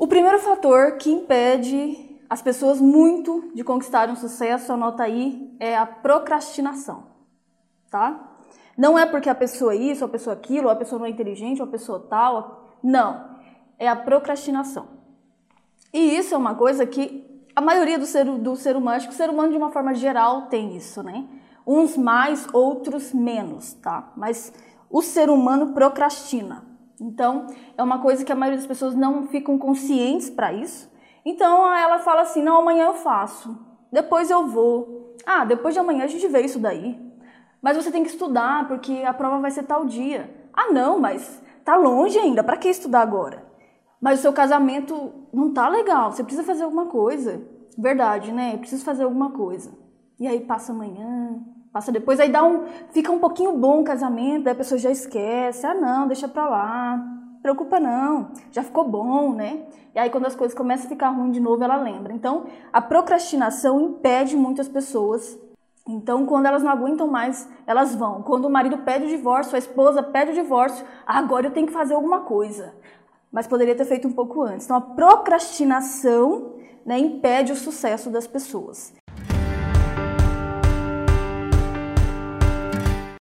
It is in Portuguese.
O primeiro fator que impede as pessoas muito de conquistarem um sucesso, anota aí, é a procrastinação, tá? Não é porque a pessoa é isso, a pessoa é aquilo, ou a pessoa não é inteligente, ou a pessoa tal. Não. É a procrastinação. E isso é uma coisa que a maioria do ser, do ser humano, acho que o ser humano de uma forma geral tem isso, né? Uns mais, outros menos, tá? Mas o ser humano procrastina. Então, é uma coisa que a maioria das pessoas não ficam conscientes para isso. Então, ela fala assim: não, amanhã eu faço, depois eu vou. Ah, depois de amanhã a gente vê isso daí. Mas você tem que estudar porque a prova vai ser tal dia. Ah, não, mas tá longe ainda, para que estudar agora? Mas o seu casamento não tá legal, você precisa fazer alguma coisa. Verdade, né? Eu preciso fazer alguma coisa. E aí passa amanhã, passa depois, aí dá um, fica um pouquinho bom o casamento, daí a pessoa já esquece. Ah, não, deixa pra lá. Preocupa não, já ficou bom, né? E aí quando as coisas começam a ficar ruim de novo, ela lembra. Então, a procrastinação impede muitas pessoas então, quando elas não aguentam mais, elas vão. Quando o marido pede o divórcio, a esposa pede o divórcio, agora eu tenho que fazer alguma coisa. Mas poderia ter feito um pouco antes. Então, a procrastinação né, impede o sucesso das pessoas.